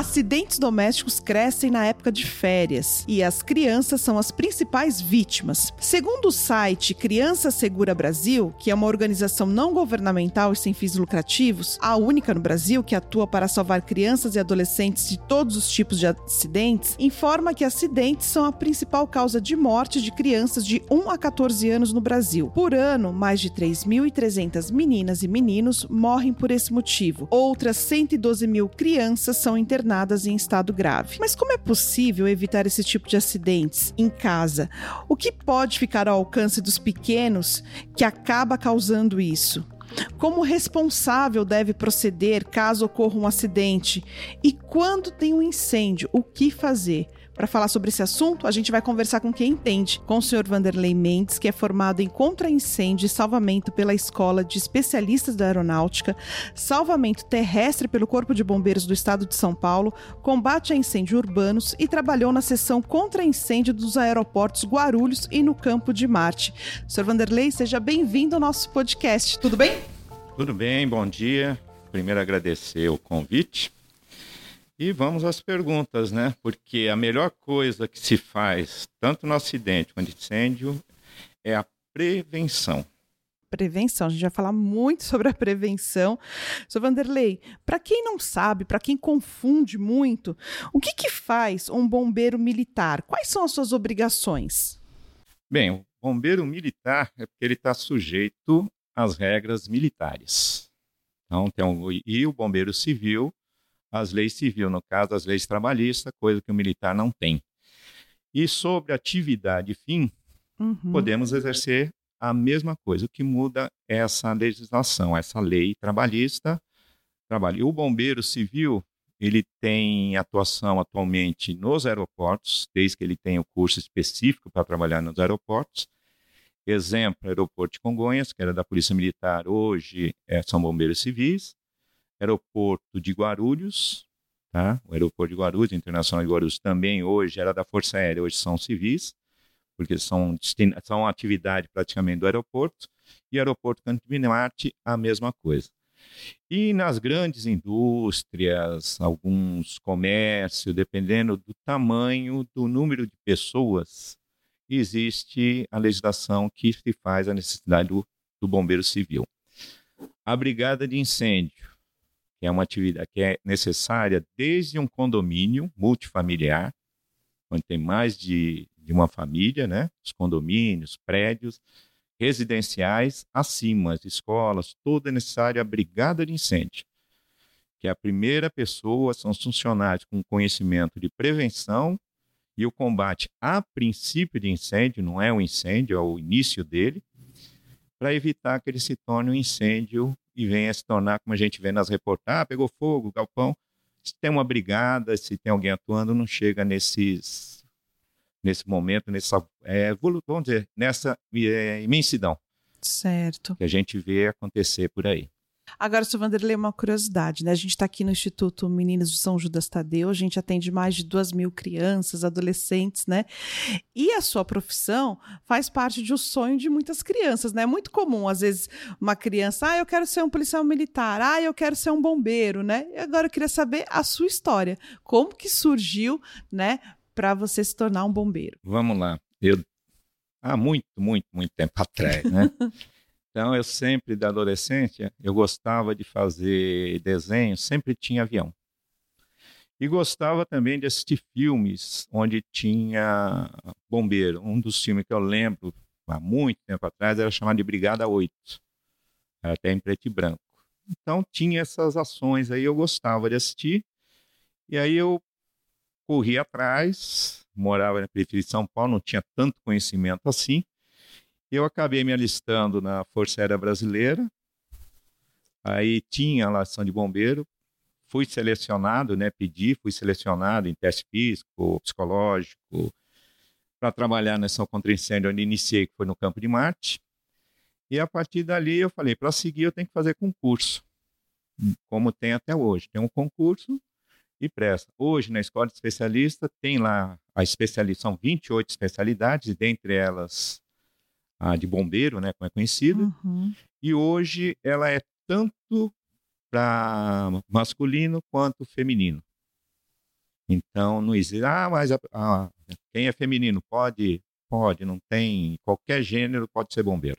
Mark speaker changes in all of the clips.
Speaker 1: Acidentes domésticos crescem na época de férias e as crianças são as principais vítimas. Segundo o site Criança Segura Brasil, que é uma organização não governamental e sem fins lucrativos, a única no Brasil que atua para salvar crianças e adolescentes de todos os tipos de acidentes, informa que acidentes são a principal causa de morte de crianças de 1 a 14 anos no Brasil. Por ano, mais de 3.300 meninas e meninos morrem por esse motivo. Outras 112 mil crianças são internadas internadas em estado grave. Mas como é possível evitar esse tipo de acidentes em casa? O que pode ficar ao alcance dos pequenos que acaba causando isso? Como o responsável deve proceder caso ocorra um acidente? E quando tem um incêndio, o que fazer? Para falar sobre esse assunto, a gente vai conversar com quem entende, com o Sr. Vanderlei Mendes, que é formado em contra-incêndio e salvamento pela Escola de Especialistas da Aeronáutica, salvamento terrestre pelo Corpo de Bombeiros do Estado de São Paulo, combate a incêndios urbanos e trabalhou na seção contra-incêndio dos aeroportos Guarulhos e no Campo de Marte. Sr. Vanderlei, seja bem-vindo ao nosso podcast. Tudo bem?
Speaker 2: Tudo bem, bom dia. Primeiro agradecer o convite e vamos às perguntas, né? Porque a melhor coisa que se faz, tanto no acidente quanto no incêndio, é a prevenção.
Speaker 1: Prevenção, a gente vai falar muito sobre a prevenção. Sr. Vanderlei, para quem não sabe, para quem confunde muito, o que, que faz um bombeiro militar? Quais são as suas obrigações?
Speaker 2: Bem, o bombeiro militar é porque ele está sujeito às regras militares. Então, tem um, e o bombeiro civil as leis civil, no caso, as leis trabalhistas, coisa que o militar não tem. E sobre atividade fim, uhum. podemos exercer a mesma coisa. O que muda é essa legislação, essa lei trabalhista. Trabalho. O bombeiro civil, ele tem atuação atualmente nos aeroportos, desde que ele tenha o curso específico para trabalhar nos aeroportos. Exemplo, aeroporto de Congonhas, que era da Polícia Militar, hoje é, são bombeiros civis aeroporto de Guarulhos, tá? O aeroporto de Guarulhos, Internacional de Guarulhos, também hoje era da Força Aérea, hoje são civis, porque são, são atividade praticamente do aeroporto, e aeroporto Canto Marte, a mesma coisa. E nas grandes indústrias, alguns comércios, dependendo do tamanho, do número de pessoas, existe a legislação que se faz a necessidade do, do bombeiro civil. A brigada de incêndio que é uma atividade que é necessária desde um condomínio multifamiliar, onde tem mais de, de uma família, né? Os condomínios, prédios, residenciais, acima, as escolas, toda é necessária a brigada de incêndio, que a primeira pessoa, são os funcionários com conhecimento de prevenção e o combate a princípio de incêndio, não é o incêndio, é o início dele, para evitar que ele se torne um incêndio e venha se tornar, como a gente vê nas reportagens, ah, pegou fogo, galpão. Se tem uma brigada, se tem alguém atuando, não chega nesses, nesse momento, nessa, é, vamos dizer, nessa é, imensidão.
Speaker 1: Certo.
Speaker 2: Que a gente vê acontecer por aí.
Speaker 1: Agora, Sr. Vanderlei, uma curiosidade, né? A gente está aqui no Instituto Meninas de São Judas Tadeu, a gente atende mais de duas mil crianças, adolescentes, né? E a sua profissão faz parte de um sonho de muitas crianças, né? É muito comum, às vezes, uma criança, ah, eu quero ser um policial militar, ah, eu quero ser um bombeiro, né? E agora eu queria saber a sua história. Como que surgiu, né, para você se tornar um bombeiro?
Speaker 2: Vamos lá. Eu há muito, muito, muito tempo atrás, né? Então, eu sempre, da adolescência, eu gostava de fazer desenho, sempre tinha avião. E gostava também de assistir filmes onde tinha bombeiro. Um dos filmes que eu lembro, há muito tempo atrás, era chamado de Brigada 8. Era até em preto e branco. Então, tinha essas ações aí, eu gostava de assistir. E aí eu corri atrás, morava na periferia de São Paulo, não tinha tanto conhecimento assim. Eu acabei me alistando na Força Aérea Brasileira. Aí tinha a ação de bombeiro. Fui selecionado, né? Pedi, fui selecionado em teste físico, psicológico, para trabalhar nessa contra incêndio onde iniciei, que foi no Campo de Marte. E a partir dali eu falei, para seguir eu tenho que fazer concurso, como tem até hoje. Tem um concurso e presta. Hoje, na escola de especialista, tem lá a especialização, 28 especialidades, dentre elas a de bombeiro, né, como é conhecido. Uhum. E hoje ela é tanto para masculino quanto feminino. Então, não existe, ah, mas a, a, quem é feminino pode, pode, não tem, qualquer gênero pode ser bombeiro.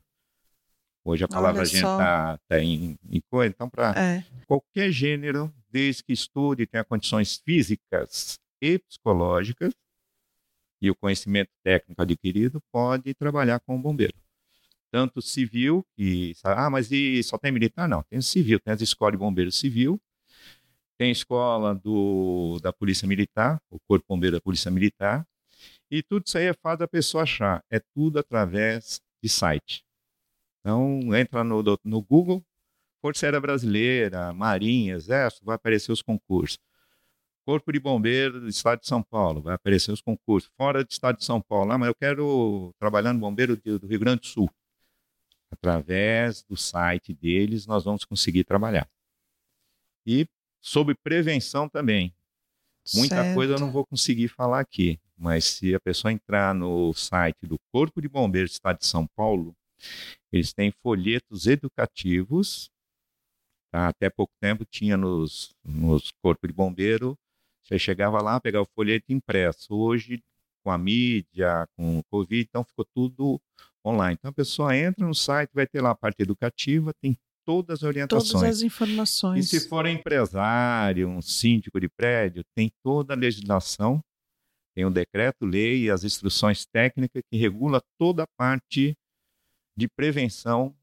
Speaker 2: Hoje a palavra gente está tá em, em coisa, então para é. qualquer gênero, desde que estude, tenha condições físicas e psicológicas e o conhecimento técnico adquirido, pode trabalhar como bombeiro. Tanto civil, que, ah, mas e só tem militar? Não, tem civil, tem as escolas de bombeiro civil, tem escola do, da Polícia Militar, o Corpo Bombeiro da Polícia Militar, e tudo isso aí é fácil da pessoa achar, é tudo através de site. Então, entra no, no Google, Força Aérea Brasileira, Marinha, Exército, vai aparecer os concursos. Corpo de Bombeiro do Estado de São Paulo, vai aparecer os concursos. Fora do Estado de São Paulo, ah, mas eu quero trabalhar no Bombeiro do Rio Grande do Sul. Através do site deles, nós vamos conseguir trabalhar. E sobre prevenção também. Muita certo. coisa eu não vou conseguir falar aqui, mas se a pessoa entrar no site do Corpo de Bombeiros do Estado de São Paulo, eles têm folhetos educativos. Tá? Até pouco tempo tinha nos, nos corpos de bombeiro, você chegava lá, pegava o folheto impresso. Hoje, com a mídia, com o Covid, então ficou tudo online. Então a pessoa entra no site, vai ter lá a parte educativa, tem todas as orientações.
Speaker 1: Todas as informações.
Speaker 2: E se for empresário, um síndico de prédio, tem toda a legislação, tem o decreto-lei e as instruções técnicas que regula toda a parte de prevenção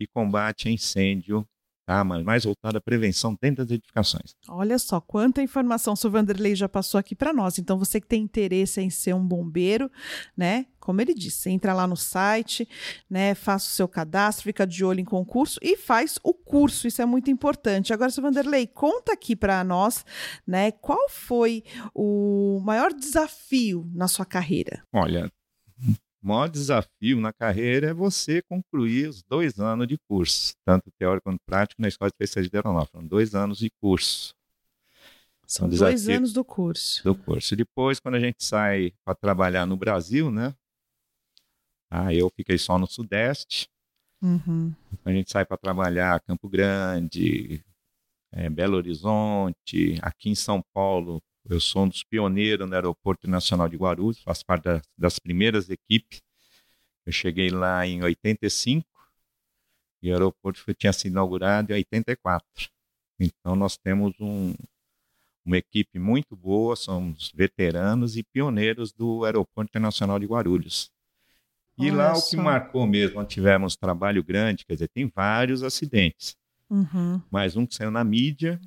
Speaker 2: e combate a incêndio, tá? mas mais voltado à prevenção dentro das edificações.
Speaker 1: Olha só, quanta informação o Vanderlei já passou aqui para nós. Então, você que tem interesse em ser um bombeiro, né? Como ele disse, entra lá no site, né? Faça o seu cadastro, fica de olho em concurso e faz o curso. Isso é muito importante. Agora, seu Vanderlei, conta aqui para nós, né? Qual foi o maior desafio na sua carreira?
Speaker 2: Olha, o maior desafio na carreira é você concluir os dois anos de curso, tanto teórico quanto prático, na Escola de Especialista de Aeronáutica. Foram dois anos de curso.
Speaker 1: São um dois anos do curso.
Speaker 2: Do curso. E depois, quando a gente sai para trabalhar no Brasil, né? Ah, eu fiquei só no Sudeste. Uhum. A gente sai para trabalhar Campo Grande, é, Belo Horizonte, aqui em São Paulo, eu sou um dos pioneiros no Aeroporto Nacional de Guarulhos, faço parte das, das primeiras equipes. Eu cheguei lá em 85 e o aeroporto foi, tinha sido inaugurado em 84. Então nós temos um, uma equipe muito boa, somos veteranos e pioneiros do Aeroporto Internacional de Guarulhos. E Olha lá só. o que marcou mesmo, nós tivemos trabalho grande, quer dizer, tem vários acidentes. Uhum. Mas um que saiu na mídia,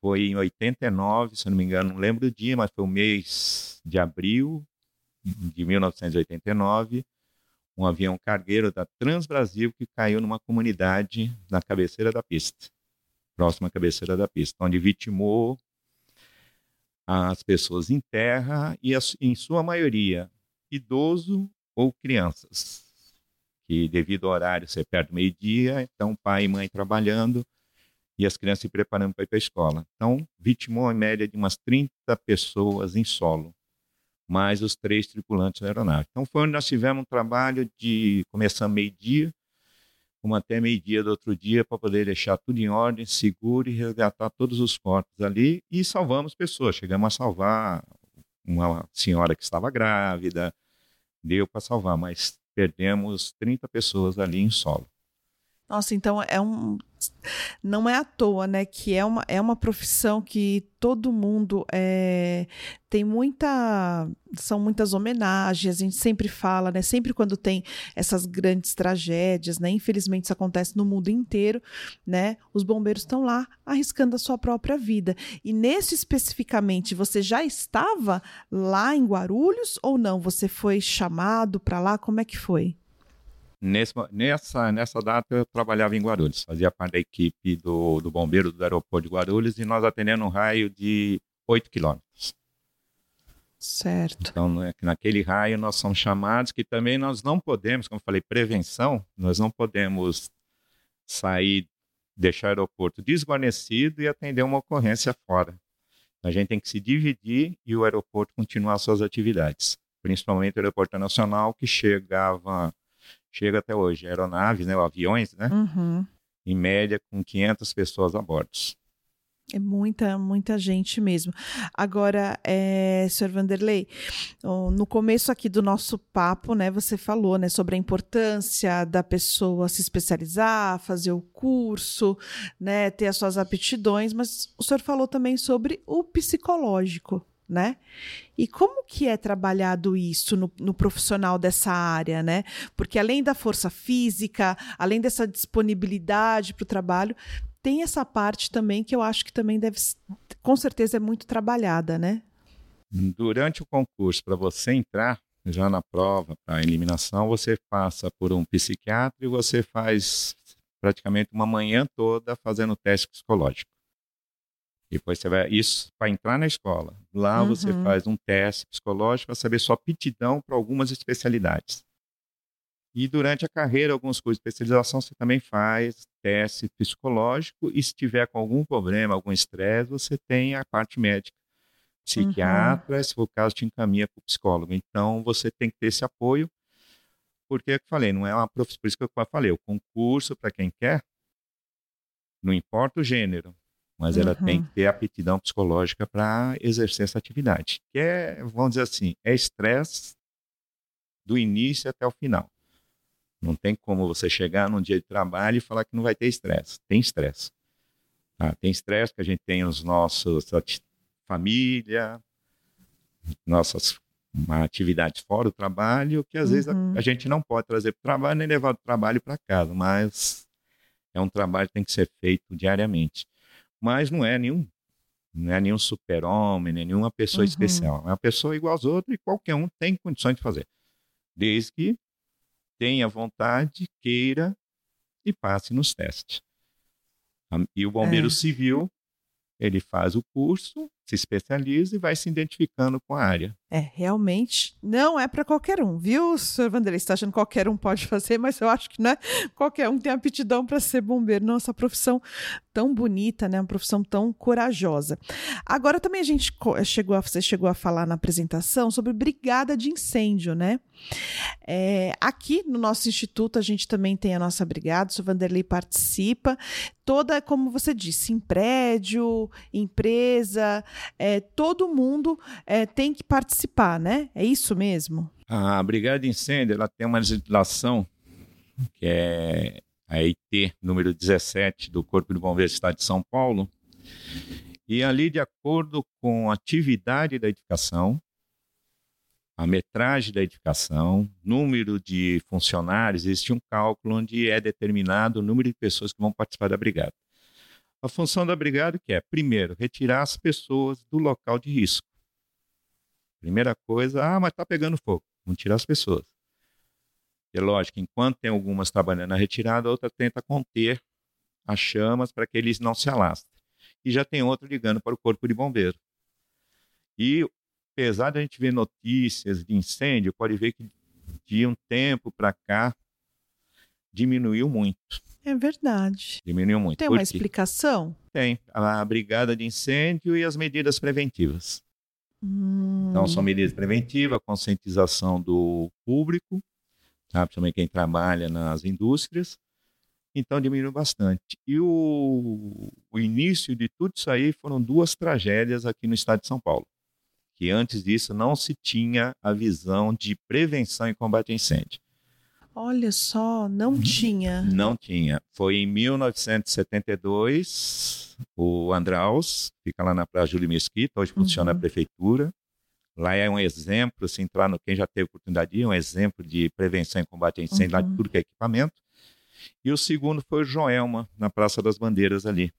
Speaker 2: foi em 89, se não me engano, não lembro o dia, mas foi o mês de abril de 1989, um avião cargueiro da Transbrasil que caiu numa comunidade na cabeceira da pista, próxima à cabeceira da pista, onde vitimou as pessoas em terra e, em sua maioria, idoso ou crianças, que devido ao horário ser perto do meio-dia, então pai e mãe trabalhando, e as crianças se preparando para ir para a escola. Então, vitimou em média de umas 30 pessoas em solo, mais os três tripulantes da aeronave. Então, foi onde nós tivemos um trabalho de começar meio-dia, como até meio-dia do outro dia, para poder deixar tudo em ordem, seguro e resgatar todos os corpos ali e salvamos pessoas. Chegamos a salvar uma senhora que estava grávida, deu para salvar, mas perdemos 30 pessoas ali em solo.
Speaker 1: Nossa, então é um. Não é à toa, né? Que é uma, é uma profissão que todo mundo é, tem muita. São muitas homenagens, a gente sempre fala, né? Sempre quando tem essas grandes tragédias, né? Infelizmente isso acontece no mundo inteiro, né? Os bombeiros estão lá arriscando a sua própria vida. E nesse especificamente, você já estava lá em Guarulhos ou não? Você foi chamado para lá? Como é que foi?
Speaker 2: Nesse, nessa, nessa data eu trabalhava em Guarulhos, fazia parte da equipe do, do bombeiro do aeroporto de Guarulhos e nós atendendo um raio de 8 quilômetros.
Speaker 1: Certo.
Speaker 2: Então, né, naquele raio nós somos chamados que também nós não podemos, como eu falei, prevenção, nós não podemos sair, deixar o aeroporto desguarnecido e atender uma ocorrência fora. A gente tem que se dividir e o aeroporto continuar suas atividades, principalmente o aeroporto nacional que chegava, chega até hoje, aeronaves, né, aviões, né,
Speaker 1: Uhum.
Speaker 2: em média com 500 pessoas a bordo.
Speaker 1: É muita, muita gente mesmo. Agora, é, Sr. Vanderlei, no começo aqui do nosso papo, né, você falou, né, sobre a importância da pessoa se especializar, fazer o curso, né, ter as suas aptidões, mas o senhor falou também sobre o psicológico, né? E como que é trabalhado isso no, no profissional dessa área, né? Porque além da força física, além dessa disponibilidade para o trabalho, tem essa parte também que eu acho que também deve, com certeza, é muito trabalhada, né?
Speaker 2: Durante o concurso, para você entrar já na prova, para a eliminação, você passa por um psiquiatra e você faz praticamente uma manhã toda fazendo teste psicológico. Depois você vai isso para entrar na escola. Lá você
Speaker 1: Uhum.
Speaker 2: faz um teste psicológico para saber sua aptidão para algumas especialidades. E durante a carreira, alguns cursos de especialização, você também faz teste psicológico e se tiver com algum problema, algum estresse, você tem a parte médica. Psiquiatra, se for o caso, te encaminha para o psicólogo. Então, você tem que ter esse apoio, porque, é eu falei, não é uma profissão, por isso que eu falei, o concurso, para quem quer, não importa o gênero, mas ela
Speaker 1: Uhum.
Speaker 2: tem que ter aptidão psicológica para exercer essa atividade. Que é, vamos dizer assim, é estresse do início até o final. Não tem como você chegar num dia de trabalho e falar que não vai ter estresse. Tem estresse. Tá? Tem estresse que a gente tem os nossos família, nossas uma atividades fora do trabalho, que às vezes a,
Speaker 1: Uhum.
Speaker 2: a gente não pode trazer para o trabalho nem levar do trabalho para casa, mas é um trabalho que tem que ser feito diariamente. Mas não é nenhum não é nenhum super-homem, nem nenhuma pessoa
Speaker 1: Uhum.
Speaker 2: especial. É uma pessoa igual aos outros e qualquer um tem condições de fazer. Desde que tenha vontade, queira e passe nos testes. E o bombeiro
Speaker 1: É.
Speaker 2: civil, ele faz o curso, se especializa e vai se identificando com a área.
Speaker 1: É, realmente não é para qualquer um, viu, Sr. Vanderlei? Está achando que qualquer um pode fazer, mas eu acho que não é qualquer um tem aptidão para ser bombeiro. Não, essa profissão tão bonita, né? Uma profissão tão corajosa. Agora também a gente co- chegou a, você chegou a falar na apresentação sobre brigada de incêndio, né? É, aqui no nosso instituto a gente também tem a nossa brigada, o Sr. Vanderlei participa. Toda, como você disse, em prédio, empresa, é, todo mundo é, tem que participar, né? É isso mesmo?
Speaker 2: A Brigada de Incêndio ela tem uma legislação que é a EIT número 17 do Corpo de Bombeiros do Estado de São Paulo. E ali, de acordo com a atividade da edificação, a metragem da edificação, número de funcionários, existe um cálculo onde é determinado o número de pessoas que vão participar da brigada. A função da brigada que é, primeiro, retirar as pessoas do local de risco. Primeira coisa, ah, mas está pegando fogo. Vamos tirar as pessoas. É lógico, enquanto tem algumas trabalhando na retirada, a outra tenta conter as chamas para que eles não se alastrem. E já tem outro ligando para o corpo de bombeiro. E apesar de a gente ver notícias de incêndio, pode ver que de um tempo para cá diminuiu muito.
Speaker 1: É verdade.
Speaker 2: Diminuiu muito.
Speaker 1: Tem uma explicação?
Speaker 2: Tem a brigada de incêndio e as medidas preventivas. Então, são medidas preventivas, conscientização do público, tá? principalmente quem trabalha nas indústrias. Então, diminuiu bastante. E o, o início de tudo isso aí foram duas tragédias aqui no estado de São Paulo. Que antes disso não se tinha a visão de prevenção e combate a incêndio.
Speaker 1: Olha só, não tinha.
Speaker 2: Não tinha. Foi em 1972, o Andraus, fica lá na Praia Júlio Mesquita, hoje funciona
Speaker 1: Uhum.
Speaker 2: a prefeitura. Lá é um exemplo, se entrar no quem já teve oportunidade, de ir, é um exemplo de prevenção e combate a incêndio, lá de
Speaker 1: Uhum.
Speaker 2: tudo que é equipamento. E o segundo foi o Joelma, na Praça das Bandeiras ali.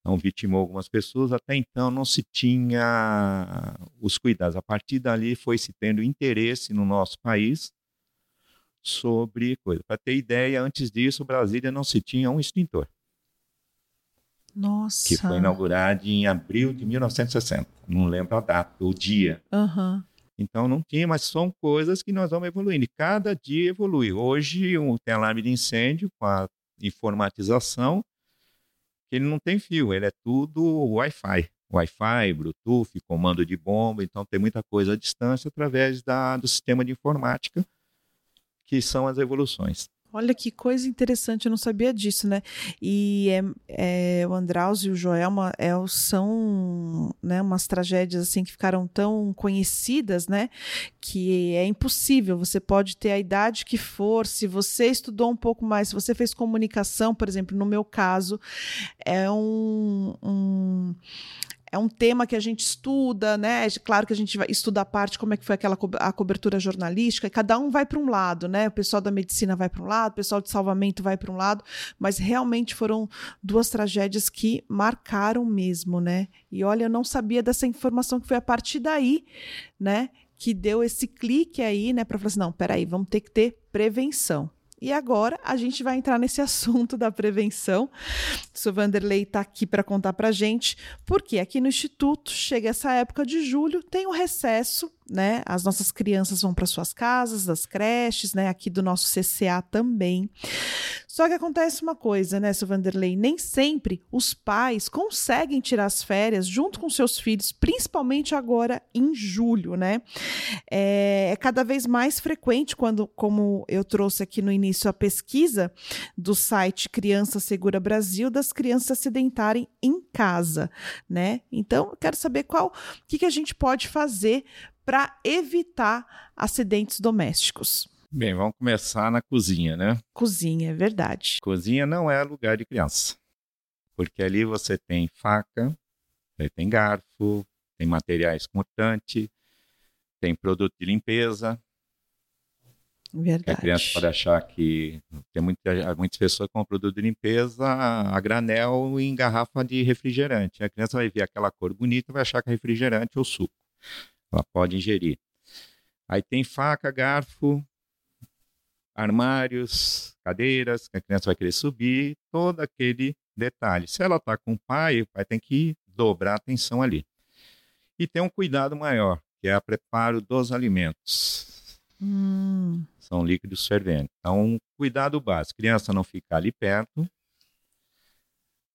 Speaker 2: Então, vitimou algumas pessoas. Até então, não se tinha os cuidados. A partir dali, foi se tendo interesse no nosso país sobre coisa. Para ter ideia, antes disso, Brasília não se tinha um extintor.
Speaker 1: Nossa.
Speaker 2: Que foi inaugurada em abril de 1960. Não lembro a data, o dia.
Speaker 1: Uhum.
Speaker 2: Então não tinha, mas são coisas que nós vamos evoluindo. E cada dia evolui. Hoje um, tem alarme de incêndio com a informatização, que ele não tem fio, ele é tudo Wi-Fi. Wi-Fi, Bluetooth, comando de bomba, então tem muita coisa à distância através da, do sistema de informática, que são as evoluções.
Speaker 1: Olha que coisa interessante, eu não sabia disso, né? E é, é, o Andraus e o Joelma é, são né, umas tragédias assim que ficaram tão conhecidas, né? Que é impossível. Você pode ter a idade que for, se você estudou um pouco mais, se você fez comunicação, por exemplo, no meu caso, é um, um é um tema que a gente estuda, né? Claro que a gente vai estudar a parte como é que foi aquela co a cobertura jornalística, e cada um vai para um lado, né? O pessoal da medicina vai para um lado, o pessoal de salvamento vai para um lado, mas realmente foram duas tragédias que marcaram mesmo, né? E olha, eu não sabia dessa informação que foi a partir daí, né? Que deu esse clique aí, né? Para falar assim, não, peraí, vamos ter que ter prevenção. E agora a gente vai entrar nesse assunto da prevenção. O seu Vanderlei está aqui para contar para gente, porque aqui no Instituto chega essa época de julho, tem o recesso né? As nossas crianças vão para suas casas, das creches, né? Aqui do nosso CCA também. Só que acontece uma coisa, né, seu Vanderlei? Nem sempre os pais conseguem tirar as férias junto com seus filhos, principalmente agora em julho, né? É, é cada vez mais frequente quando, como eu trouxe aqui no início a pesquisa do site Criança Segura Brasil, das crianças sedentarem em casa, né? Então, eu quero saber qual, o que, que a gente pode fazer para evitar acidentes domésticos?
Speaker 2: Bem, vamos começar na cozinha, né?
Speaker 1: Cozinha, é verdade.
Speaker 2: Cozinha não é lugar de criança. Porque ali você tem faca, você tem garfo, tem materiais cortantes, tem produto de limpeza.
Speaker 1: Verdade.
Speaker 2: A criança pode achar que tem muita, muitas pessoas com produto de limpeza a granel em garrafa de refrigerante. A criança vai ver aquela cor bonita e vai achar que é refrigerante ou suco ela pode ingerir. Aí tem faca, garfo, armários, cadeiras, que a criança vai querer subir, todo aquele detalhe. Se ela está com o pai, o pai tem que dobrar a atenção ali. E tem um cuidado maior, que é o preparo dos alimentos.
Speaker 1: Hum.
Speaker 2: São líquidos ferventes. Então, um cuidado básico. Criança não ficar ali perto.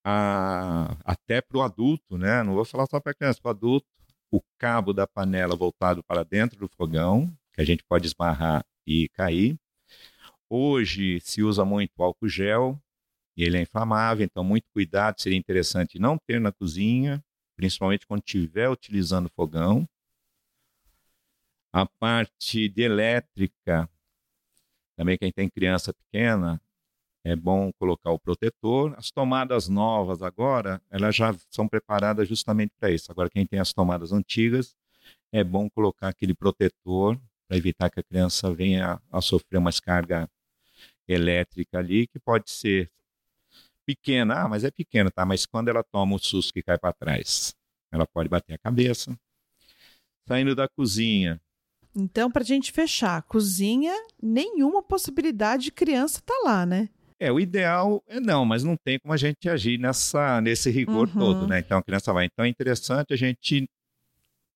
Speaker 2: A, até para o adulto, né? Não vou falar só para criança, para o adulto, o cabo da panela voltado para dentro do fogão, que a gente pode esbarrar e cair. Hoje se usa muito álcool gel, e ele é inflamável, então muito cuidado, seria interessante não ter na cozinha, principalmente quando estiver utilizando fogão. A parte de elétrica, também quem tem criança pequena, é bom colocar o protetor. As tomadas novas agora, elas já são preparadas justamente para isso. Agora, quem tem as tomadas antigas, é bom colocar aquele protetor para evitar que a criança venha a sofrer uma descarga elétrica ali, que pode ser pequena. Ah, mas é pequena, tá? Mas quando ela toma o susto que cai para trás, ela pode bater a cabeça. Saindo da cozinha,
Speaker 1: então, para a gente fechar, cozinha, nenhuma possibilidade de criança tá lá, né?
Speaker 2: É, o ideal é não, mas não tem como a gente agir nessa, nesse rigor uhum. todo, né? Então a criança vai. Então é interessante a gente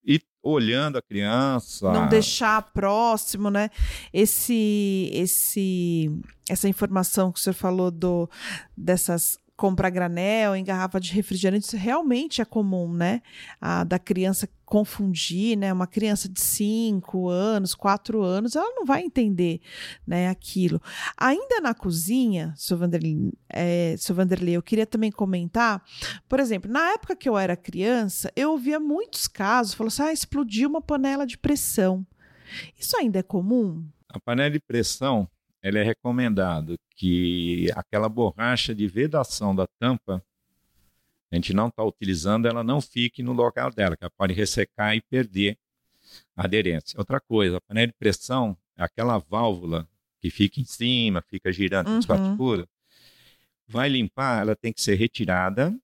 Speaker 2: ir olhando a criança.
Speaker 1: Não deixar próximo, né? Esse, esse, essa informação que o senhor falou do, dessas comprar granel em garrafa de refrigerante, isso realmente é comum, né? A, da criança confundir, né? Uma criança de 5 anos, 4 anos, ela não vai entender né, aquilo. Ainda na cozinha, seu Vanderlei, é, eu queria também comentar, por exemplo, na época que eu era criança, eu ouvia muitos casos, falou assim, ah, explodiu uma panela de pressão. Isso ainda é comum?
Speaker 2: A panela de pressão, ele é recomendado que aquela borracha de vedação da tampa, a gente não está utilizando, ela não fique no local dela, que ela pode ressecar e perder a aderência. Outra coisa, a panela de pressão aquela válvula que fica em cima, fica girando, uhum. Vai limpar, ela tem que ser retirada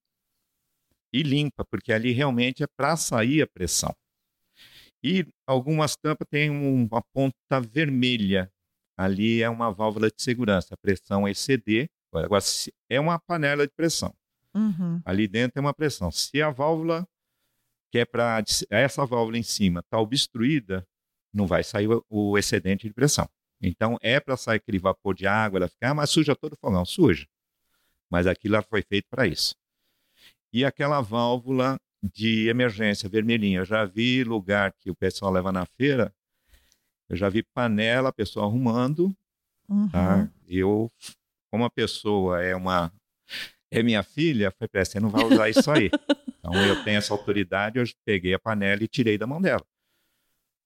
Speaker 2: e limpa, porque ali realmente é para sair a pressão. E algumas tampas têm uma ponta vermelha, ali é uma válvula de segurança. A pressão é exceder, agora é uma panela de pressão.
Speaker 1: Uhum.
Speaker 2: Ali dentro tem uma pressão. Se a válvula, que é para essa válvula em cima, está obstruída, não vai sair o, excedente de pressão. Então é para sair aquele vapor de água, ela fica, ah, mas suja todo o fogão, suja. Mas aquilo foi feito para isso. E aquela válvula de emergência vermelhinha, eu já vi lugar que o pessoal leva na feira, eu já vi panela, a pessoa arrumando,
Speaker 1: Uhum.
Speaker 2: tá? Eu, como a pessoa é uma é minha filha, foi para você não vai usar isso aí. então eu tenho essa autoridade, eu peguei a panela e tirei da mão dela.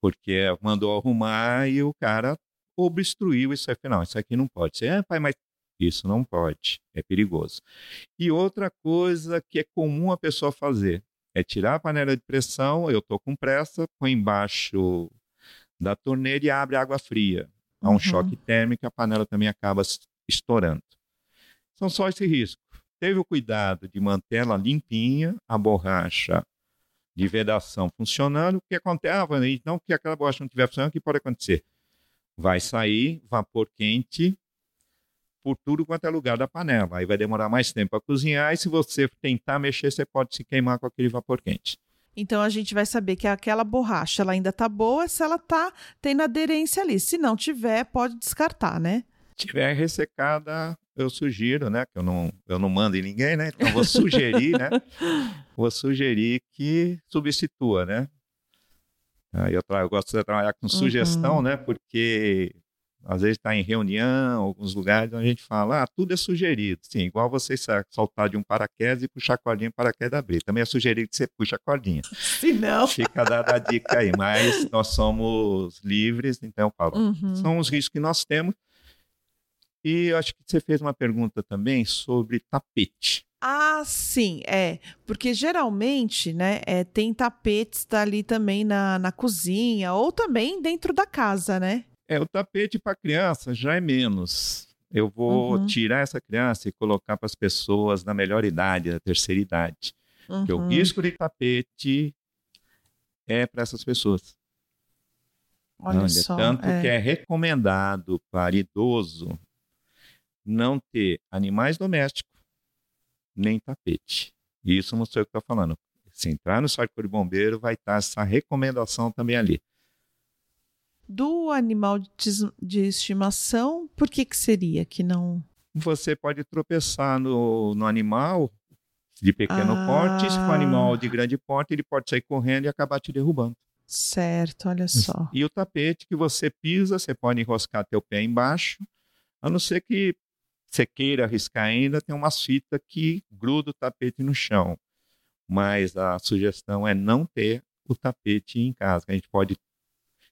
Speaker 2: Porque mandou arrumar e o cara obstruiu isso aqui. Não, isso aqui não pode ser. É, pai, mas isso não pode. É perigoso. E outra coisa que é comum a pessoa fazer é tirar a panela de pressão, eu estou com pressa, põe embaixo da torneira e abre água fria. Há um
Speaker 1: Uhum.
Speaker 2: choque térmico, a panela também acaba estourando. São só esse risco. Teve o cuidado de manter ela limpinha, a borracha de vedação funcionando. O que acontece? Ah, então, que aquela borracha não estiver funcionando, o que pode acontecer? Vai sair vapor quente por tudo quanto é lugar da panela. Aí vai demorar mais tempo para cozinhar e se você tentar mexer, você pode se queimar com aquele vapor quente.
Speaker 1: Então a gente vai saber que aquela borracha ela ainda tá boa se ela tá tendo aderência ali. Se não tiver, pode descartar, né?
Speaker 2: tiver ressecada, eu sugiro, né? Que eu não, eu não mando em ninguém, né? Então vou sugerir, né? Vou sugerir que substitua, né? Eu, eu gosto de trabalhar com sugestão, né? Porque às vezes está em reunião, alguns lugares onde a gente fala, ah, tudo é sugerido. Sim, igual você sa- saltar de um paraquedas e puxar a cordinha para paraquedas abrir. Também é sugerido que você puxa a cordinha.
Speaker 1: Se não.
Speaker 2: Fica dada a dica aí, mas nós somos livres, então falo,
Speaker 1: Uhum.
Speaker 2: são os riscos que nós temos. E eu acho que você fez uma pergunta também sobre tapete.
Speaker 1: Ah, sim, é. Porque geralmente, né, é, tem tapetes tá ali também na, na cozinha ou também dentro da casa, né?
Speaker 2: É, o tapete para criança já é menos. Eu vou
Speaker 1: Uhum.
Speaker 2: tirar essa criança e colocar para as pessoas na melhor idade, na terceira idade. Porque o
Speaker 1: Uhum.
Speaker 2: risco de tapete é para essas pessoas.
Speaker 1: Olha
Speaker 2: Olha,
Speaker 1: só.
Speaker 2: tanto
Speaker 1: é.
Speaker 2: que é recomendado para idoso não ter animais domésticos nem tapete. Isso não sou eu que estou falando. Se entrar no site de bombeiro, vai estar essa recomendação também ali.
Speaker 1: Do animal de, estimação, por que que seria que não...
Speaker 2: Você pode tropeçar no, no animal de pequeno
Speaker 1: Ah.
Speaker 2: porte, se for um animal de grande porte, ele pode sair correndo e acabar te derrubando.
Speaker 1: Certo, olha só.
Speaker 2: E o tapete que você pisa, você pode enroscar teu pé embaixo, a não ser que você queira arriscar ainda, tem umas fitas que gruda o tapete no chão. Mas a sugestão é não ter o tapete em casa, a gente pode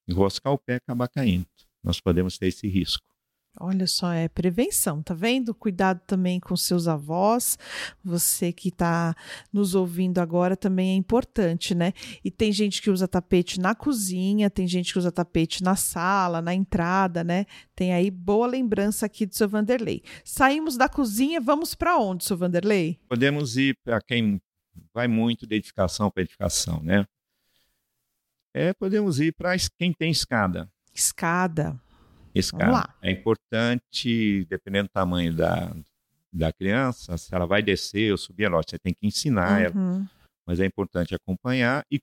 Speaker 2: enroscar o pé e acabar caindo. Nós podemos ter esse risco.
Speaker 1: Olha só, é prevenção, tá vendo? Cuidado também com seus avós. Você que está nos ouvindo agora também é importante, né? E tem gente que usa tapete na cozinha, tem gente que usa tapete na sala, na entrada, né? Tem aí boa lembrança aqui do seu Vanderlei. Saímos da cozinha, vamos para onde, seu Vanderlei?
Speaker 2: Podemos ir para quem vai muito de edificação para edificação, né? É, podemos ir para quem tem escada.
Speaker 1: Escada.
Speaker 2: escada. É importante, dependendo do tamanho da, da criança, se ela vai descer ou subir, é lógico, você tem que ensinar ela,
Speaker 1: Uhum.
Speaker 2: mas é importante acompanhar. E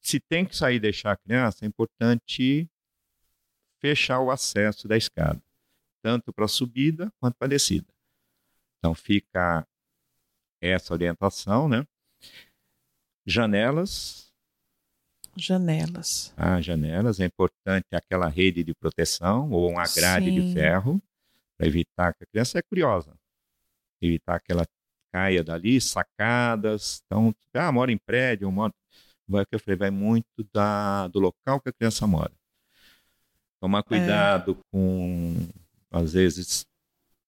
Speaker 2: se tem que sair e deixar a criança, é importante fechar o acesso da escada, tanto para subida quanto para a descida. Então fica essa orientação, né? Janelas,
Speaker 1: Janelas.
Speaker 2: Ah, janelas, é importante aquela rede de proteção ou uma grade
Speaker 1: Sim.
Speaker 2: de ferro para evitar que a criança é curiosa, evitar que ela caia dali, sacadas. Então, ah, mora em prédio, mora... vai que eu falei, vai muito da, do local que a criança mora. Tomar cuidado com, às vezes,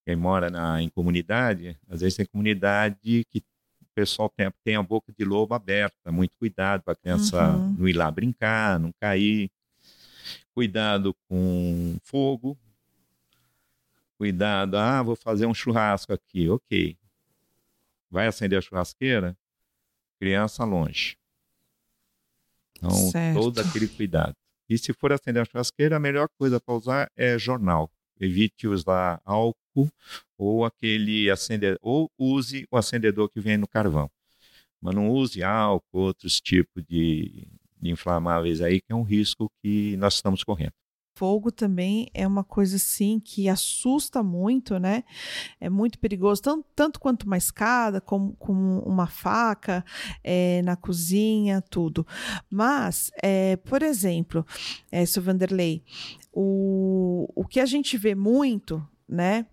Speaker 2: quem mora na, em comunidade, às vezes tem comunidade que o pessoal tem, tem a boca de lobo aberta, muito cuidado para a criança
Speaker 1: Uhum.
Speaker 2: não ir lá brincar, não cair. Cuidado com fogo. Cuidado, ah, vou fazer um churrasco aqui, ok. Vai acender a churrasqueira? Criança longe. Então,
Speaker 1: Certo.
Speaker 2: todo aquele cuidado. E se for acender a churrasqueira, a melhor coisa para usar é jornal. Evite usar álcool ou aquele acendedor, ou use o acendedor que vem no carvão. Mas não use álcool, outros tipos de, de inflamáveis aí, que é um risco que nós estamos correndo
Speaker 1: fogo também é uma coisa assim que assusta muito, né? É muito perigoso, tanto, tanto quanto uma escada, como, como uma faca é, na cozinha, tudo. Mas, é, por exemplo, é, seu Vanderlei, o, o que a gente vê muito, né?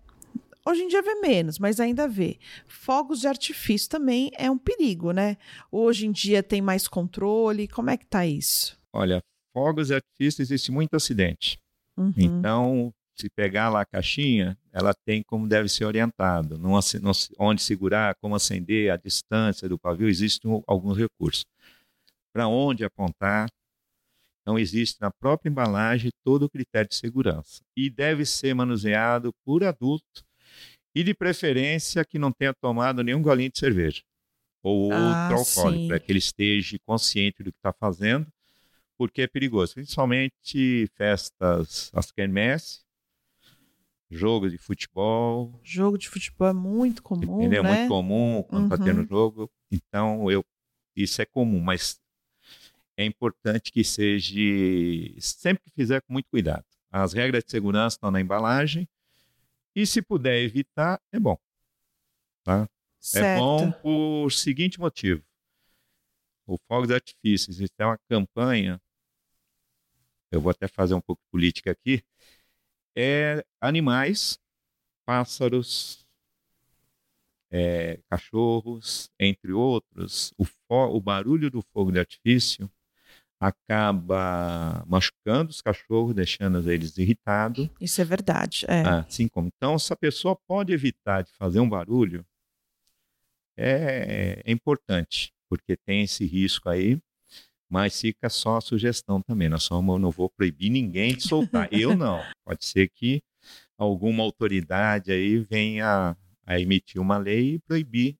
Speaker 1: Hoje em dia vê menos, mas ainda vê. Fogos de artifício também é um perigo, né? Hoje em dia tem mais controle. Como é que tá isso?
Speaker 2: Olha, fogos de artifício existe muito acidente. Uhum. Então, se pegar lá a caixinha, ela tem como deve ser orientado, não, não, onde segurar, como acender, a distância do pavio, existem alguns recursos. Para onde apontar, então existe na própria embalagem todo o critério de segurança e deve ser manuseado por adulto e de preferência que não tenha tomado nenhum golinho de cerveja ou ah, outro alcoólico, para que ele esteja consciente do que está fazendo porque é perigoso, principalmente festas, as quermesse, jogo de futebol.
Speaker 1: Jogo de futebol é muito comum, né?
Speaker 2: É muito comum quando está uhum. tendo jogo. Então, eu, isso é comum, mas é importante que seja, sempre que fizer, com muito cuidado. As regras de segurança estão na embalagem e se puder evitar, é bom. Tá? É bom por seguinte motivo. O fogo de artifício, existe uma campanha eu vou até fazer um pouco de política aqui, é animais, pássaros, é, cachorros, entre outros. O, o barulho do fogo de artifício acaba machucando os cachorros, deixando eles irritados.
Speaker 1: Isso é verdade. É.
Speaker 2: Assim como. Então, se a pessoa pode evitar de fazer um barulho, é, é importante, porque tem esse risco aí mas fica só a sugestão também. Nós somos, não vou proibir ninguém de soltar. Eu não. Pode ser que alguma autoridade aí venha a emitir uma lei e proibir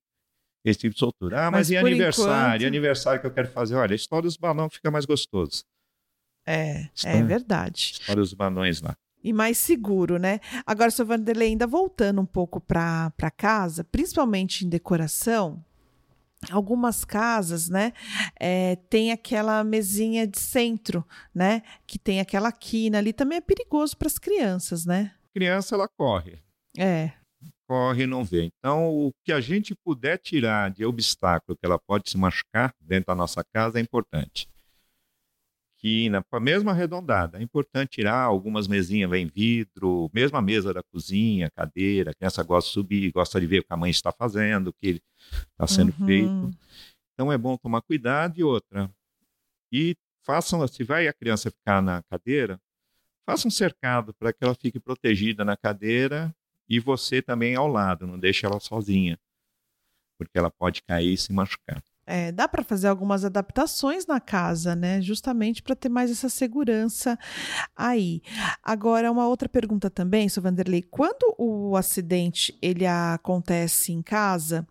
Speaker 2: esse tipo de soltura. Ah, mas, mas e aniversário? Enquanto... E aniversário que eu quero fazer? Olha, a história dos balões fica mais gostoso.
Speaker 1: É, é verdade.
Speaker 2: História dos balões lá.
Speaker 1: E mais seguro, né? Agora, seu Vanderlei, ainda voltando um pouco para casa, principalmente em decoração, algumas casas, né, é, tem aquela mesinha de centro, né, que tem aquela quina ali, também é perigoso para as crianças, né?
Speaker 2: Criança, ela corre.
Speaker 1: É.
Speaker 2: Corre e não vê. Então, o que a gente puder tirar de obstáculo que ela pode se machucar dentro da nossa casa é importante esquina, mesmo arredondada. É importante tirar algumas mesinhas, vem vidro, mesmo a mesa da cozinha, cadeira. A criança gosta de subir, gosta de ver o que a mãe está fazendo, o que está sendo uhum. feito. Então é bom tomar cuidado. E outra, e façam, se vai a criança ficar na cadeira, faça um cercado para que ela fique protegida na cadeira e você também ao lado, não deixe ela sozinha, porque ela pode cair e se machucar.
Speaker 1: É, dá para fazer algumas adaptações na casa, né? Justamente para ter mais essa segurança aí. Agora, uma outra pergunta também, Sr. Vanderlei. Quando o acidente ele acontece em casa,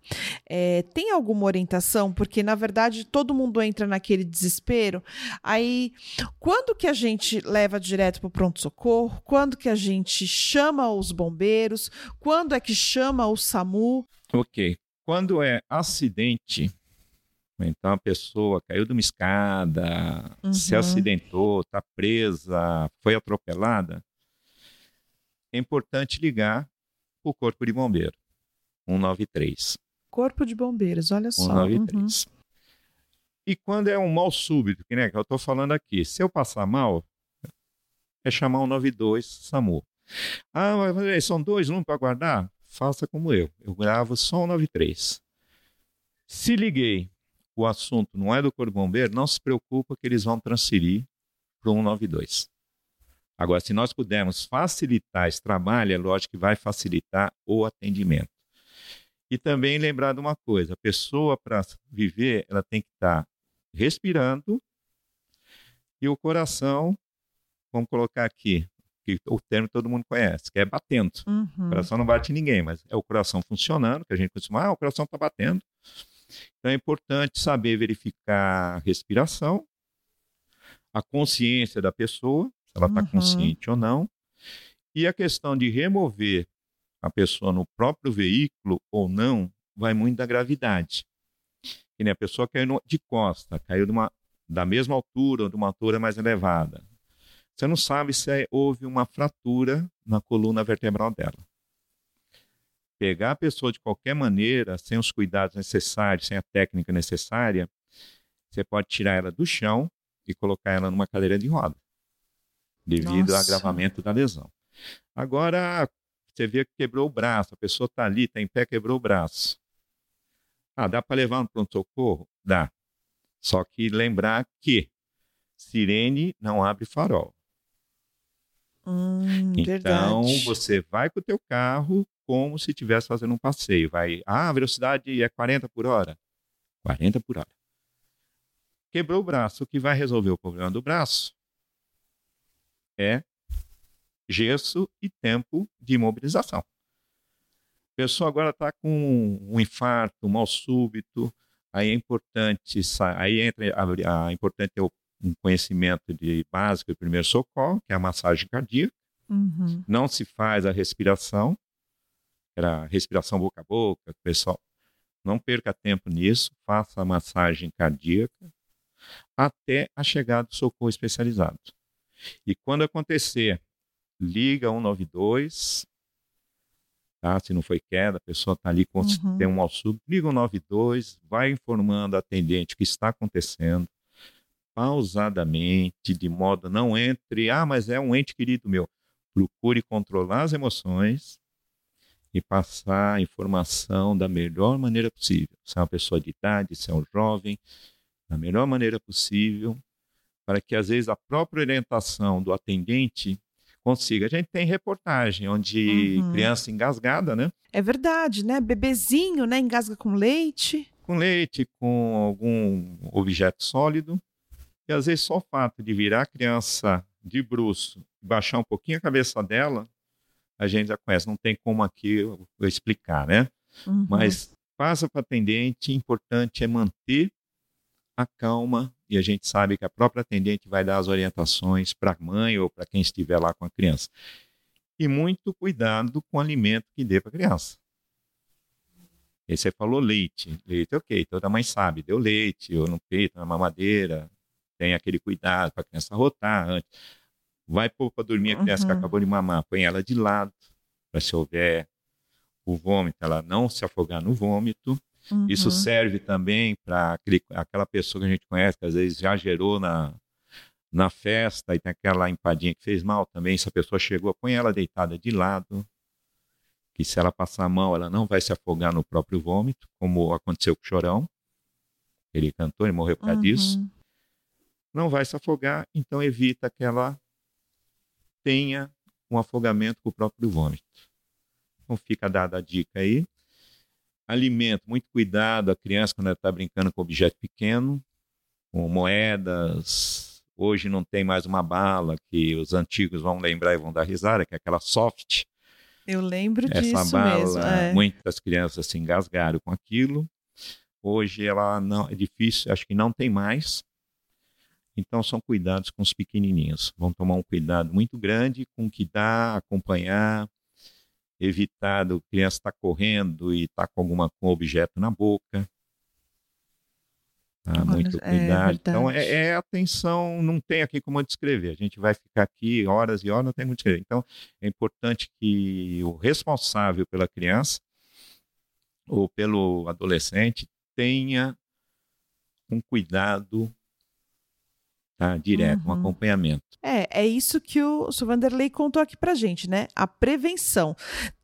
Speaker 1: é, tem alguma orientação? Porque, na verdade, todo mundo entra naquele desespero. Aí, quando que a gente leva direto para o pronto-socorro? Quando que a gente chama os bombeiros? Quando é que chama o SAMU?
Speaker 2: Ok. Quando é acidente, então a pessoa caiu de uma escada, uhum. se acidentou, está presa, foi atropelada. É importante ligar o Corpo de Bombeiro, 193.
Speaker 1: Corpo de Bombeiros, olha só.
Speaker 2: 193. Uhum. E quando é um mal súbito, que, né, que eu estou falando aqui, se eu passar mal, é chamar 192 SAMU. Ah, mas são dois, um para guardar? Faça como eu. Eu gravo só 193. Se liguei o assunto não é do Corpo Bombeiro, não se preocupa que eles vão transferir para o 192. Agora, se nós pudermos facilitar esse trabalho, é lógico que vai facilitar o atendimento. E também lembrar de uma coisa: a pessoa, para viver, ela tem que estar respirando e o coração, vamos colocar aqui, que o termo todo mundo conhece, que é batendo. Uhum. O coração não bate em ninguém, mas é o coração funcionando, que a gente costuma, ah, o coração está batendo. Então é importante saber verificar a respiração, a consciência da pessoa, se ela está uhum. consciente ou não, E a questão de remover a pessoa no próprio veículo ou não vai muito da gravidade. Que nem a pessoa caiu de costa, caiu de uma, da mesma altura ou de uma altura mais elevada. Você não sabe se é, houve uma fratura na coluna vertebral dela. Pegar a pessoa de qualquer maneira, sem os cuidados necessários, sem a técnica necessária, você pode tirar ela do chão e colocar ela numa cadeira de roda, devido Nossa. ao agravamento da lesão. Agora, você vê que quebrou o braço, a pessoa está ali, está em pé, quebrou o braço. Ah, dá para levar no pronto-socorro? Dá. Só que lembrar que sirene não abre farol.
Speaker 1: Hum,
Speaker 2: então,
Speaker 1: verdade.
Speaker 2: você vai com o teu carro como se estivesse fazendo um passeio. Vai, ah, a velocidade é 40 por hora. 40 por hora. Quebrou o braço. O que vai resolver o problema do braço é gesso e tempo de imobilização. A pessoa agora está com um infarto, um mal súbito, aí é importante, aí entra a, a importante ter um conhecimento de básico de primeiro socorro, que é a massagem cardíaca.
Speaker 1: Uhum.
Speaker 2: Não se faz a respiração, era respiração boca a boca, pessoal. Não perca tempo nisso, faça a massagem cardíaca até a chegada do socorro especializado. E quando acontecer liga 192, tá? Se não foi queda, a pessoa está ali com uhum. tem um mal súbito, liga 192, vai informando a atendente o que está acontecendo, pausadamente, de modo não entre, ah, mas é um ente querido meu. Procure controlar as emoções e passar a informação da melhor maneira possível. Se é uma pessoa de idade, se é um jovem, da melhor maneira possível, para que às vezes a própria orientação do atendente consiga. A gente tem reportagem onde uhum. criança engasgada, né?
Speaker 1: É verdade, né? Bebezinho, né? Engasga com leite.
Speaker 2: Com leite, com algum objeto sólido. E às vezes só o fato de virar a criança de bruço, baixar um pouquinho a cabeça dela, a gente já conhece. Não tem como aqui eu explicar, né? Uhum. Mas passa para atendente, importante é manter a calma e a gente sabe que a própria atendente vai dar as orientações para a mãe ou para quem estiver lá com a criança. E muito cuidado com o alimento que dê para a criança. E você falou leite. Leite, ok, toda mãe sabe, deu leite, ou no peito, na mamadeira, tem aquele cuidado para a criança rotar antes. Vai pôr para dormir a criança uhum. que acabou de mamar, põe ela de lado, para se houver o vômito, ela não se afogar no vômito. Uhum. Isso serve também para aquela pessoa que a gente conhece, que às vezes já gerou na, na festa e tem aquela empadinha que fez mal também. Se a pessoa chegou, põe ela deitada de lado, que se ela passar mal, ela não vai se afogar no próprio vômito, como aconteceu com o Chorão. Ele cantou, ele morreu por causa uhum. disso. Não vai se afogar, então evita que ela tenha um afogamento com o próprio vômito. Então fica dada a dica aí. Alimento, muito cuidado a criança quando ela está brincando com objeto pequeno, com moedas. Hoje não tem mais uma bala que os antigos vão lembrar e vão dar risada, que é aquela soft.
Speaker 1: Eu lembro
Speaker 2: Essa
Speaker 1: disso
Speaker 2: bala,
Speaker 1: mesmo. É.
Speaker 2: Muitas crianças se engasgaram com aquilo. Hoje ela não é difícil, acho que não tem mais. Então são cuidados com os pequenininhos. Vão tomar um cuidado muito grande com o que dá, acompanhar, evitar do criança estar tá correndo e estar tá com alguma com objeto na boca. Tá? Muito é cuidado. Então, é, é, atenção, não tem aqui como descrever. A gente vai ficar aqui horas e horas, não tem como descrever. Então, é importante que o responsável pela criança ou pelo adolescente tenha um cuidado tá? direto, uhum. um acompanhamento.
Speaker 1: É, é isso que o, o Vanderlei contou aqui pra gente, né? A prevenção.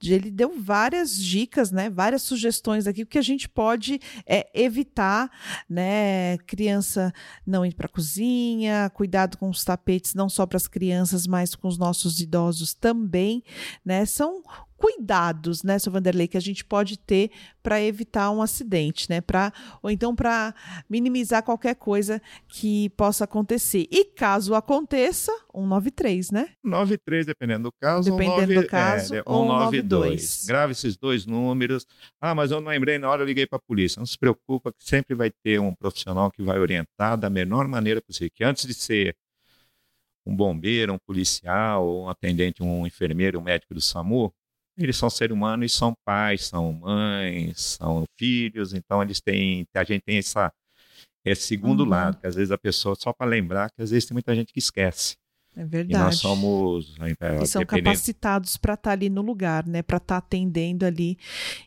Speaker 1: Ele deu várias dicas, né? Várias sugestões aqui que a gente pode é, evitar, né? Criança não ir para a cozinha, cuidado com os tapetes, não só para as crianças, mas com os nossos idosos também, né? São cuidados, né, seu Vanderlei, que a gente pode ter para evitar um acidente, né? Pra, ou então para minimizar qualquer coisa que possa acontecer. E caso aconteça, 193, né?
Speaker 2: 93, dependendo do caso.
Speaker 1: Dependendo
Speaker 2: 9,
Speaker 1: do caso, é,
Speaker 2: 192. Grave esses dois números. Ah, mas eu não lembrei na hora, eu liguei para a polícia. Não se preocupa que sempre vai ter um profissional que vai orientar da menor maneira possível. Que antes de ser um bombeiro, um policial, um atendente, um enfermeiro, um médico do SAMU, eles são seres humanos e são pais, são mães, são filhos, então eles têm, a gente tem essa, esse segundo uhum. lado, que às vezes a pessoa, só para lembrar, que às vezes tem muita gente que esquece.
Speaker 1: É verdade. E
Speaker 2: nós somos.
Speaker 1: E são capacitados para estar tá ali no lugar, né? Para estar tá atendendo ali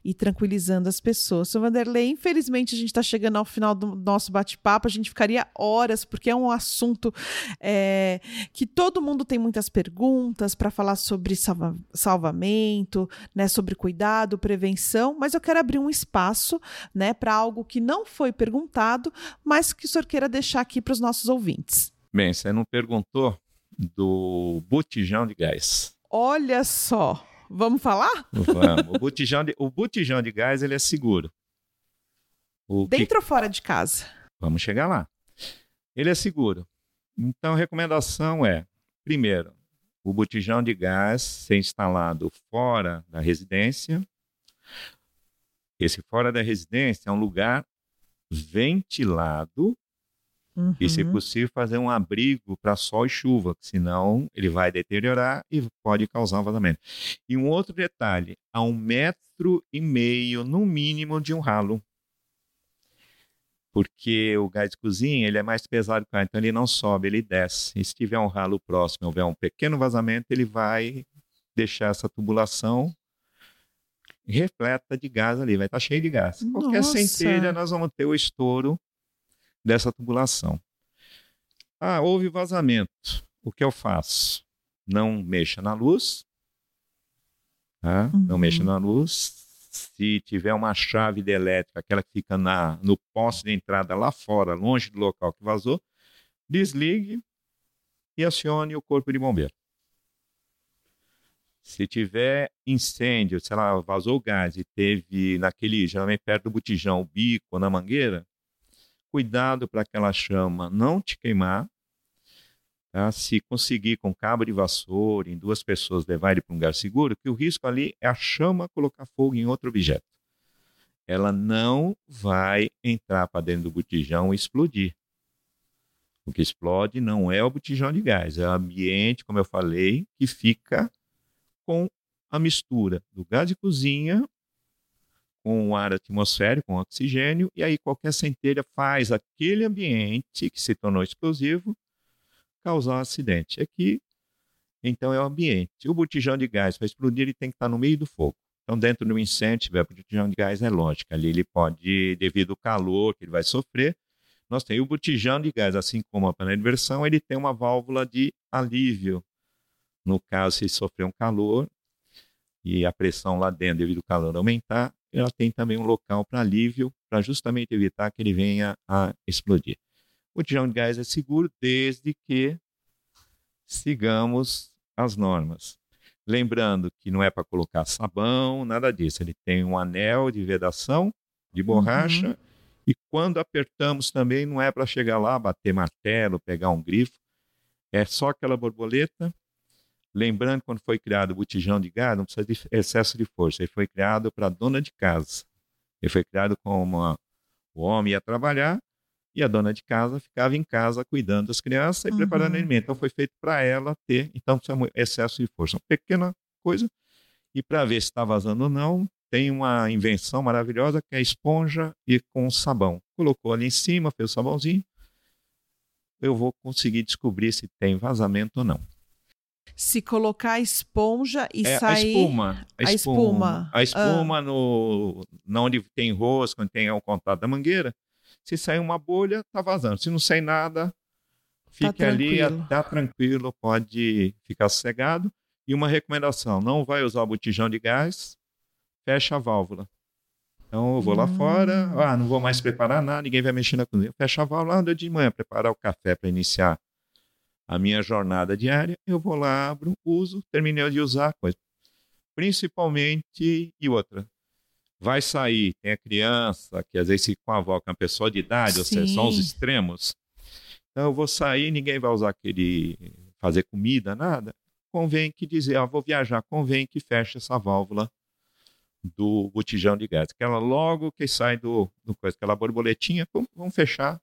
Speaker 1: e tranquilizando as pessoas. Seu Vanderlei, infelizmente a gente está chegando ao final do nosso bate-papo. A gente ficaria horas, porque é um assunto é, que todo mundo tem muitas perguntas para falar sobre salva salvamento, né? Sobre cuidado, prevenção. Mas eu quero abrir um espaço, né? Para algo que não foi perguntado, mas que o senhor queira deixar aqui para os nossos ouvintes.
Speaker 2: Bem, você não perguntou, do botijão de gás.
Speaker 1: Olha só, vamos falar?
Speaker 2: Vamos. O botijão de, o botijão de gás ele é seguro.
Speaker 1: O Dentro que... ou fora de casa?
Speaker 2: Vamos chegar lá. Ele é seguro. Então, a recomendação é, primeiro, o botijão de gás ser instalado fora da residência. Esse fora da residência é um lugar ventilado Uhum. E, se possível, fazer um abrigo para sol e chuva, senão ele vai deteriorar e pode causar um vazamento. E um outro detalhe: a um metro e meio, no mínimo, de um ralo. Porque o gás de cozinha ele é mais pesado que o ar, então ele não sobe, ele desce. E se tiver um ralo próximo, houver um pequeno vazamento, ele vai deixar essa tubulação repleta de gás ali, vai estar tá cheio de gás. Nossa. Qualquer centelha, nós vamos ter o estouro dessa tubulação. Ah, houve vazamento. O que eu faço? Não mexa na luz. Tá? Uhum. Não mexa na luz. Se tiver uma chave de elétrica, aquela que fica na, no poste de entrada lá fora, longe do local que vazou, desligue e acione o corpo de bombeiro. Se tiver incêndio, sei lá, vazou gás e teve naquele, geralmente perto do botijão, o bico na mangueira, cuidado para aquela chama não te queimar. Tá? Se conseguir com cabo de vassoura, em duas pessoas, levar ele para um lugar seguro, que o risco ali é a chama colocar fogo em outro objeto. Ela não vai entrar para dentro do botijão e explodir. O que explode não é o botijão de gás, é o ambiente, como eu falei, que fica com a mistura do gás de cozinha com o ar atmosférico, com oxigênio, e aí qualquer centelha faz aquele ambiente que se tornou explosivo causar um acidente. Aqui, então, é o ambiente. O botijão de gás, para explodir, ele tem que estar no meio do fogo. Então, dentro do incêndio, tiver botijão de gás, é lógico. Ali ele pode, devido ao calor que ele vai sofrer, nós temos o botijão de gás, assim como a panela de versão, ele tem uma válvula de alívio. No caso, se sofrer um calor e a pressão lá dentro, devido ao calor aumentar, ela tem também um local para alívio, para justamente evitar que ele venha a explodir. O botijão de gás é seguro desde que sigamos as normas. Lembrando que não é para colocar sabão, nada disso. Ele tem um anel de vedação de borracha uhum. e quando apertamos também não é para chegar lá, bater martelo, pegar um grifo. É só aquela borboleta Lembrando, quando foi criado o botijão de gás, não precisa de excesso de força. Ele foi criado para a dona de casa. Ele foi criado como uma, o homem ia trabalhar e a dona de casa ficava em casa cuidando das crianças e uhum. preparando alimento. Então foi feito para ela ter, então precisa de excesso de força. Uma pequena coisa. E para ver se está vazando ou não, tem uma invenção maravilhosa que é a esponja e com sabão. Colocou ali em cima, fez o sabãozinho. Eu vou conseguir descobrir se tem vazamento ou não
Speaker 1: se colocar a esponja e
Speaker 2: é,
Speaker 1: sair.
Speaker 2: A espuma. A, a espuma. A espuma ah. no, onde tem rosca, onde tem o contato da mangueira. Se sair uma bolha, tá vazando. Se não sair nada, fique tá ali, tá tranquilo, pode ficar sossegado. E uma recomendação: não vai usar o botijão de gás, fecha a válvula. Então eu vou lá hum. fora, ah, não vou mais preparar nada, ninguém vai mexer na cozinha. Fecha a válvula, anda de manhã, preparar o café para iniciar a minha jornada diária, eu vou lá, abro, uso, terminei de usar a coisa. Principalmente, e outra, vai sair, tem a criança, que às vezes se convoca uma pessoa de idade, Sim. ou seja, são os extremos. Então eu vou sair, ninguém vai usar aquele, fazer comida, nada. Convém que dizer, ah, vou viajar, convém que feche essa válvula do botijão de gás. Aquela logo que sai do, do coisa, aquela borboletinha, pum, vamos fechar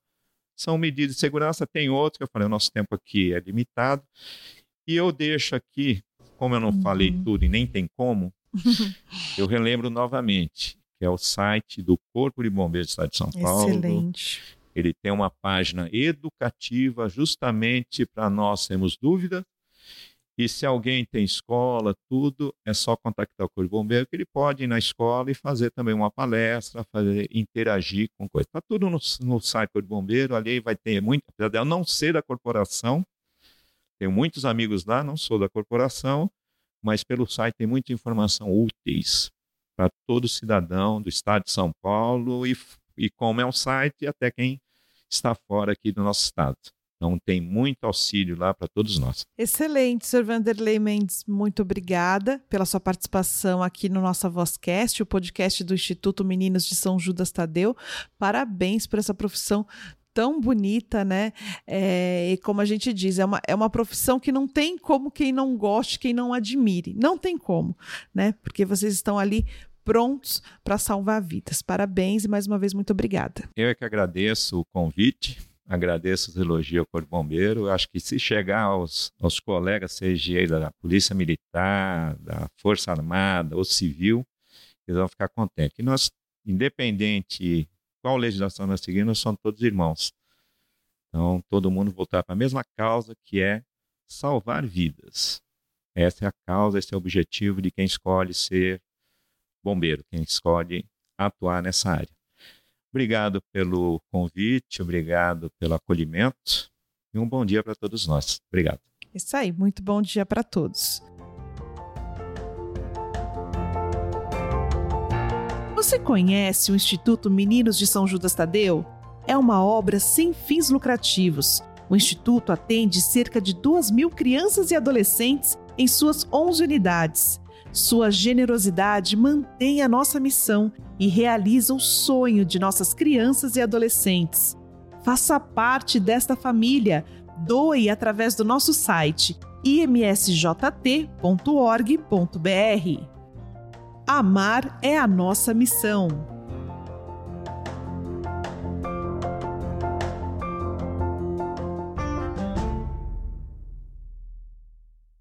Speaker 2: são medidas de segurança. Tem outros que eu falei, o nosso tempo aqui é limitado. E eu deixo aqui, como eu não uhum. falei tudo e nem tem como, eu relembro novamente, que é o site do Corpo de Bombeiros do Estado de São Paulo.
Speaker 1: Excelente.
Speaker 2: Ele tem uma página educativa justamente para nós termos dúvida. E se alguém tem escola, tudo, é só contactar o Corpo de Bombeiro, que ele pode ir na escola e fazer também uma palestra, fazer, interagir com coisa. Está tudo no, no site Corpo de Bombeiro, ali vai ter muito, apesar de eu não ser da corporação, tenho muitos amigos lá, não sou da corporação, mas pelo site tem muita informação úteis para todo cidadão do estado de São Paulo e, e como é um site, até quem está fora aqui do nosso estado. Então tem muito auxílio lá para todos nós.
Speaker 1: Excelente, Sr. Vanderlei Mendes, muito obrigada pela sua participação aqui no nossa Vozcast, o podcast do Instituto Meninos de São Judas Tadeu. Parabéns por essa profissão tão bonita, né? É, e como a gente diz, é uma, é uma profissão que não tem como quem não goste, quem não admire. Não tem como, né? Porque vocês estão ali prontos para salvar vidas. Parabéns e mais uma vez muito obrigada.
Speaker 2: Eu é que agradeço o convite, agradeço os elogios ao Corpo Bombeiro. Acho que se chegar aos, aos colegas, seja da Polícia Militar, da Força Armada ou Civil, eles vão ficar contentes. E nós, independente qual legislação nós seguimos, nós somos todos irmãos. Então, todo mundo voltar para a mesma causa, que é salvar vidas. Essa é a causa, esse é o objetivo de quem escolhe ser bombeiro, quem escolhe atuar nessa área. Obrigado pelo convite, obrigado pelo acolhimento e um bom dia para todos nós. Obrigado.
Speaker 1: Isso aí, muito bom dia para todos. Você conhece o Instituto Meninos de São Judas Tadeu? É uma obra sem fins lucrativos. O Instituto atende cerca de 2 mil crianças e adolescentes em suas 11 unidades. Sua generosidade mantém a nossa missão e realiza o sonho de nossas crianças e adolescentes. Faça parte desta família. Doe através do nosso site imsjt.org.br. Amar é a nossa missão.